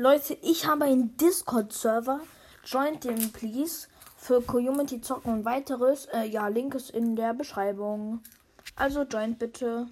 Leute, ich habe einen Discord-Server. Joint den, please. Für Community zocken und weiteres. Äh, ja, Link ist in der Beschreibung. Also joint bitte.